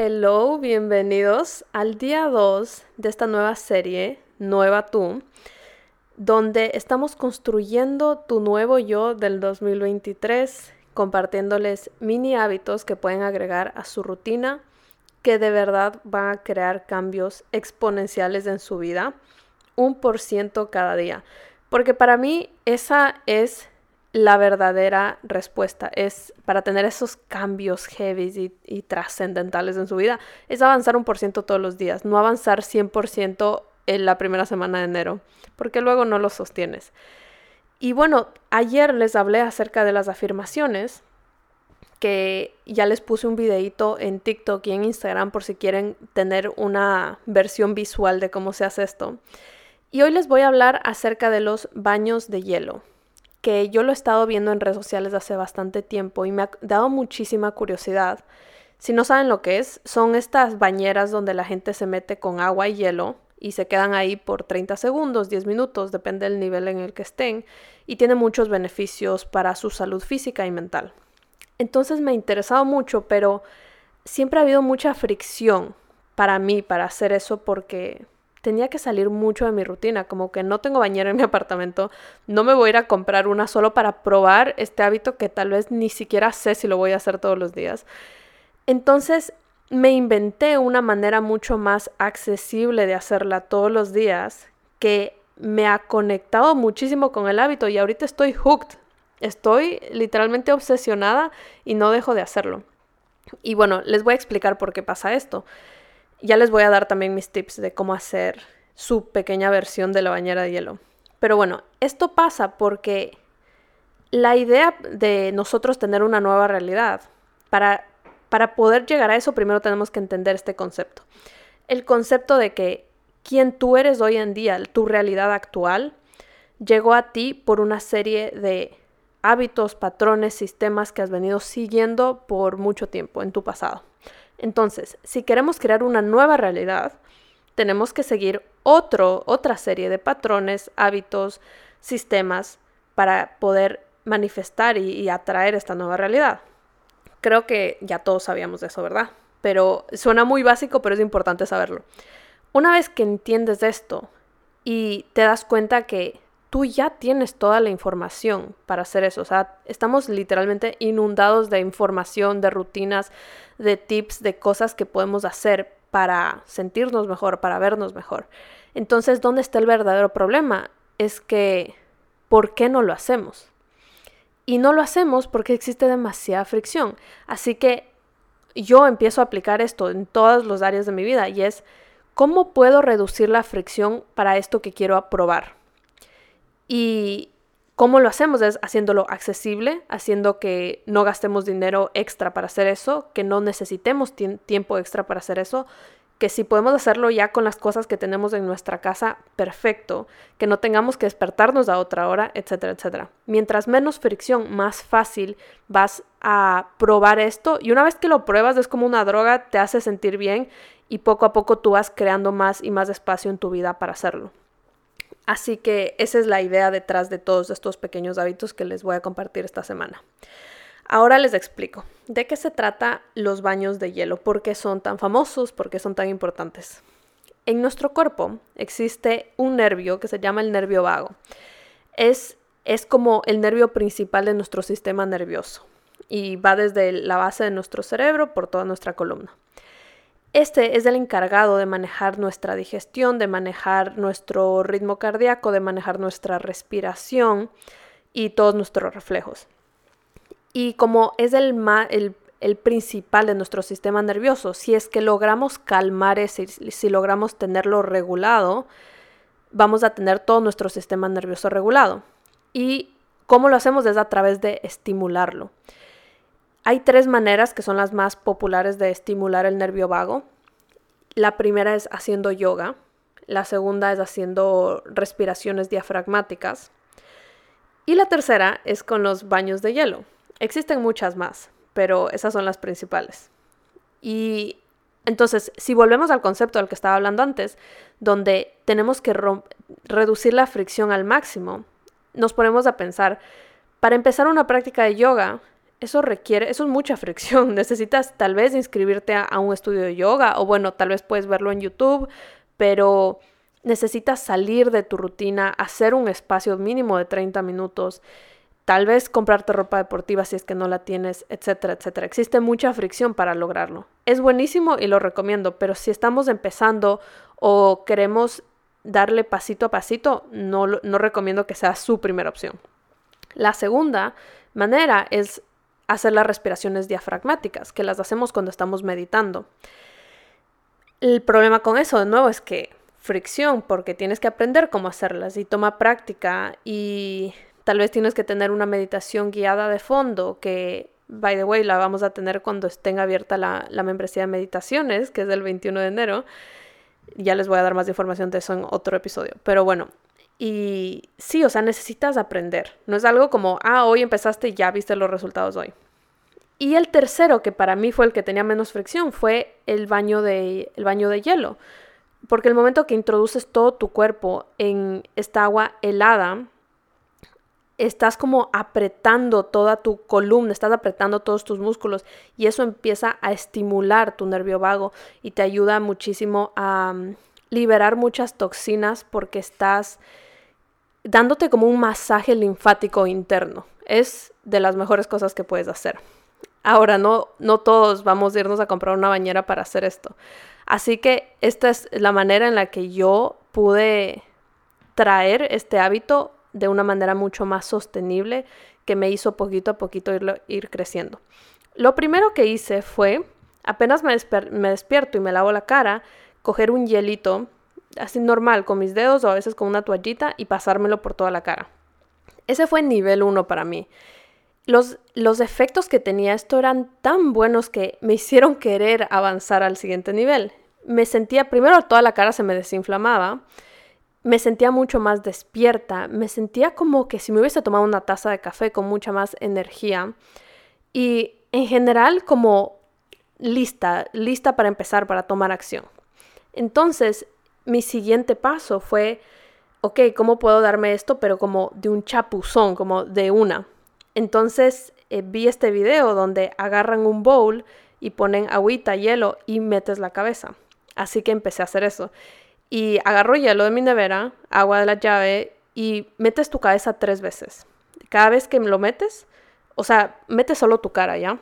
Hello, bienvenidos al día 2 de esta nueva serie, Nueva Tú, donde estamos construyendo tu nuevo yo del 2023, compartiéndoles mini hábitos que pueden agregar a su rutina, que de verdad van a crear cambios exponenciales en su vida, un por ciento cada día. Porque para mí esa es la verdadera respuesta es para tener esos cambios heavy y, trascendentales en su vida, es avanzar un por ciento todos los días, no avanzar 100% en la primera semana de enero, porque luego no lo sostienes. Y bueno, ayer les hablé acerca de las afirmaciones, que ya les puse un videito en TikTok y en Instagram por si quieren tener una versión visual de cómo se hace esto. Y hoy les voy a hablar acerca de los baños de hielo que yo lo he estado viendo en redes sociales hace bastante tiempo y me ha dado muchísima curiosidad. Si no saben lo que es, son estas bañeras donde la gente se mete con agua y hielo y se quedan ahí por 30 segundos, 10 minutos, depende del nivel en el que estén, y tiene muchos beneficios para su salud física y mental. Entonces me ha interesado mucho, pero siempre ha habido mucha fricción para mí para hacer eso porque tenía que salir mucho de mi rutina, como que no tengo bañera en mi apartamento, no me voy a ir a comprar una solo para probar este hábito que tal vez ni siquiera sé si lo voy a hacer todos los días. Entonces me inventé una manera mucho más accesible de hacerla todos los días que me ha conectado muchísimo con el hábito y ahorita estoy hooked, estoy literalmente obsesionada y no dejo de hacerlo. Y bueno, les voy a explicar por qué pasa esto. Ya les voy a dar también mis tips de cómo hacer su pequeña versión de la bañera de hielo. Pero bueno, esto pasa porque la idea de nosotros tener una nueva realidad, para, para poder llegar a eso primero tenemos que entender este concepto. El concepto de que quien tú eres hoy en día, tu realidad actual, llegó a ti por una serie de hábitos, patrones, sistemas que has venido siguiendo por mucho tiempo en tu pasado. Entonces, si queremos crear una nueva realidad, tenemos que seguir otro, otra serie de patrones, hábitos, sistemas para poder manifestar y, y atraer esta nueva realidad. Creo que ya todos sabíamos de eso, ¿verdad? Pero suena muy básico, pero es importante saberlo. Una vez que entiendes esto y te das cuenta que tú ya tienes toda la información para hacer eso. O sea, estamos literalmente inundados de información, de rutinas, de tips, de cosas que podemos hacer para sentirnos mejor, para vernos mejor. Entonces, ¿dónde está el verdadero problema? Es que, ¿por qué no lo hacemos? Y no lo hacemos porque existe demasiada fricción. Así que yo empiezo a aplicar esto en todas las áreas de mi vida y es, ¿cómo puedo reducir la fricción para esto que quiero aprobar? Y cómo lo hacemos es haciéndolo accesible, haciendo que no gastemos dinero extra para hacer eso, que no necesitemos tiempo extra para hacer eso, que si podemos hacerlo ya con las cosas que tenemos en nuestra casa, perfecto, que no tengamos que despertarnos a otra hora, etcétera, etcétera. Mientras menos fricción, más fácil vas a probar esto y una vez que lo pruebas es como una droga, te hace sentir bien y poco a poco tú vas creando más y más espacio en tu vida para hacerlo. Así que esa es la idea detrás de todos estos pequeños hábitos que les voy a compartir esta semana. Ahora les explico de qué se trata los baños de hielo, por qué son tan famosos, por qué son tan importantes. En nuestro cuerpo existe un nervio que se llama el nervio vago. Es, es como el nervio principal de nuestro sistema nervioso y va desde la base de nuestro cerebro por toda nuestra columna. Este es el encargado de manejar nuestra digestión, de manejar nuestro ritmo cardíaco, de manejar nuestra respiración y todos nuestros reflejos. Y como es el, el, principal de nuestro sistema nervioso, si es que logramos calmar ese, si logramos tenerlo regulado, vamos a tener todo nuestro sistema nervioso regulado. Y cómo lo hacemos es a través de estimularlo. Hay tres maneras que son las más populares de estimular el nervio vago. La primera es haciendo yoga, la segunda es haciendo respiraciones diafragmáticas y la tercera es con los baños de hielo. Existen muchas más, pero esas son las principales. Y entonces, si volvemos al concepto del que estaba hablando antes, donde tenemos que reducir la fricción al máximo, nos ponemos a pensar, para empezar una práctica de yoga, eso requiere, eso es mucha fricción. Necesitas tal vez inscribirte a, un estudio de yoga o bueno, tal vez puedes verlo en YouTube, pero necesitas salir de tu rutina, hacer un espacio mínimo de 30 minutos, tal vez comprarte ropa deportiva si es que no la tienes, etcétera, etcétera. Existe mucha fricción para lograrlo. Es buenísimo y lo recomiendo, pero si estamos empezando o queremos darle pasito a pasito, no, no recomiendo que sea su primera opción. La segunda manera es hacer las respiraciones diafragmáticas, que las hacemos cuando estamos meditando. El problema con eso, de nuevo, es que fricción, porque tienes que aprender cómo hacerlas y toma práctica y tal vez tienes que tener una meditación guiada de fondo, que, by the way, la vamos a tener cuando estén abierta la, la membresía de meditaciones, que es del 21 de enero. Ya les voy a dar más información de eso en otro episodio. Pero bueno, y sí, o sea, necesitas aprender. No es algo como, ah, hoy empezaste y ya viste los resultados hoy. Y el tercero, que para mí fue el que tenía menos fricción, fue el baño de, el baño de hielo. Porque el momento que introduces todo tu cuerpo en esta agua helada, estás como apretando toda tu columna, estás apretando todos tus músculos y eso empieza a estimular tu nervio vago y te ayuda muchísimo a mm, liberar muchas toxinas porque estás dándote como un masaje linfático interno. Es de las mejores cosas que puedes hacer. Ahora, no, no todos vamos a irnos a comprar una bañera para hacer esto. Así que esta es la manera en la que yo pude traer este hábito de una manera mucho más sostenible que me hizo poquito a poquito ir, ir creciendo. Lo primero que hice fue, apenas me, me despierto y me lavo la cara, coger un hielito así normal, con mis dedos o a veces con una toallita y pasármelo por toda la cara. Ese fue nivel uno para mí. Los, los efectos que tenía esto eran tan buenos que me hicieron querer avanzar al siguiente nivel. Me sentía, primero toda la cara se me desinflamaba, me sentía mucho más despierta, me sentía como que si me hubiese tomado una taza de café con mucha más energía y en general como lista, lista para empezar, para tomar acción. Entonces, mi siguiente paso fue, ok, ¿cómo puedo darme esto? Pero como de un chapuzón, como de una. Entonces eh, vi este video donde agarran un bowl y ponen agüita, hielo y metes la cabeza. Así que empecé a hacer eso. Y agarro hielo de mi nevera, agua de la llave y metes tu cabeza tres veces. Cada vez que lo metes, o sea, metes solo tu cara, ¿ya?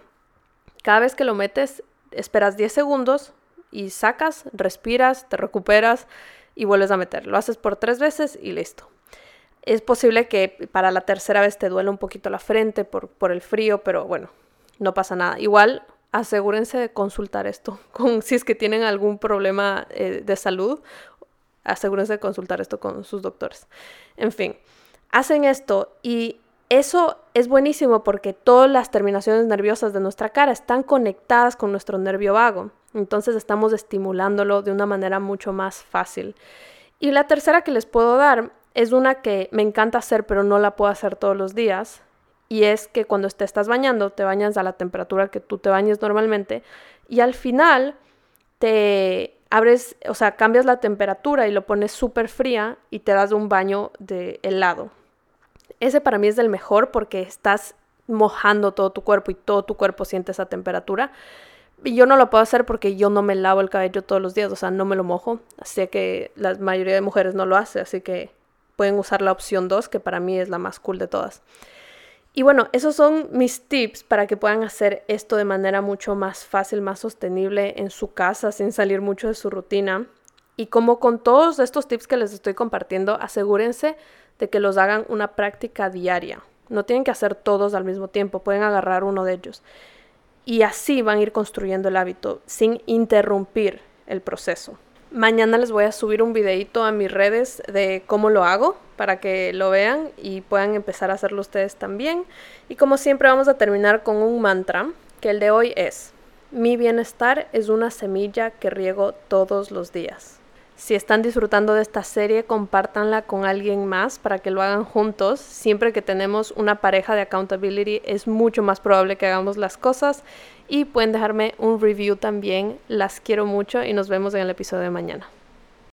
Cada vez que lo metes, esperas 10 segundos, y sacas, respiras, te recuperas y vuelves a meter. Lo haces por tres veces y listo. Es posible que para la tercera vez te duele un poquito la frente por, por el frío, pero bueno, no pasa nada. Igual asegúrense de consultar esto. Si es que tienen algún problema eh, de salud, asegúrense de consultar esto con sus doctores. En fin, hacen esto y eso es buenísimo porque todas las terminaciones nerviosas de nuestra cara están conectadas con nuestro nervio vago. Entonces estamos estimulándolo de una manera mucho más fácil. Y la tercera que les puedo dar es una que me encanta hacer pero no la puedo hacer todos los días. Y es que cuando te estás bañando, te bañas a la temperatura que tú te bañes normalmente. Y al final te abres, o sea, cambias la temperatura y lo pones súper fría y te das un baño de helado. Ese para mí es el mejor porque estás mojando todo tu cuerpo y todo tu cuerpo siente esa temperatura. Y yo no lo puedo hacer porque yo no me lavo el cabello todos los días, o sea, no me lo mojo. Así que la mayoría de mujeres no lo hace, así que pueden usar la opción 2, que para mí es la más cool de todas. Y bueno, esos son mis tips para que puedan hacer esto de manera mucho más fácil, más sostenible en su casa, sin salir mucho de su rutina. Y como con todos estos tips que les estoy compartiendo, asegúrense de que los hagan una práctica diaria. No tienen que hacer todos al mismo tiempo, pueden agarrar uno de ellos. Y así van a ir construyendo el hábito sin interrumpir el proceso. Mañana les voy a subir un videito a mis redes de cómo lo hago para que lo vean y puedan empezar a hacerlo ustedes también. Y como siempre vamos a terminar con un mantra, que el de hoy es, mi bienestar es una semilla que riego todos los días. Si están disfrutando de esta serie, compártanla con alguien más para que lo hagan juntos. Siempre que tenemos una pareja de accountability es mucho más probable que hagamos las cosas y pueden dejarme un review también. Las quiero mucho y nos vemos en el episodio de mañana.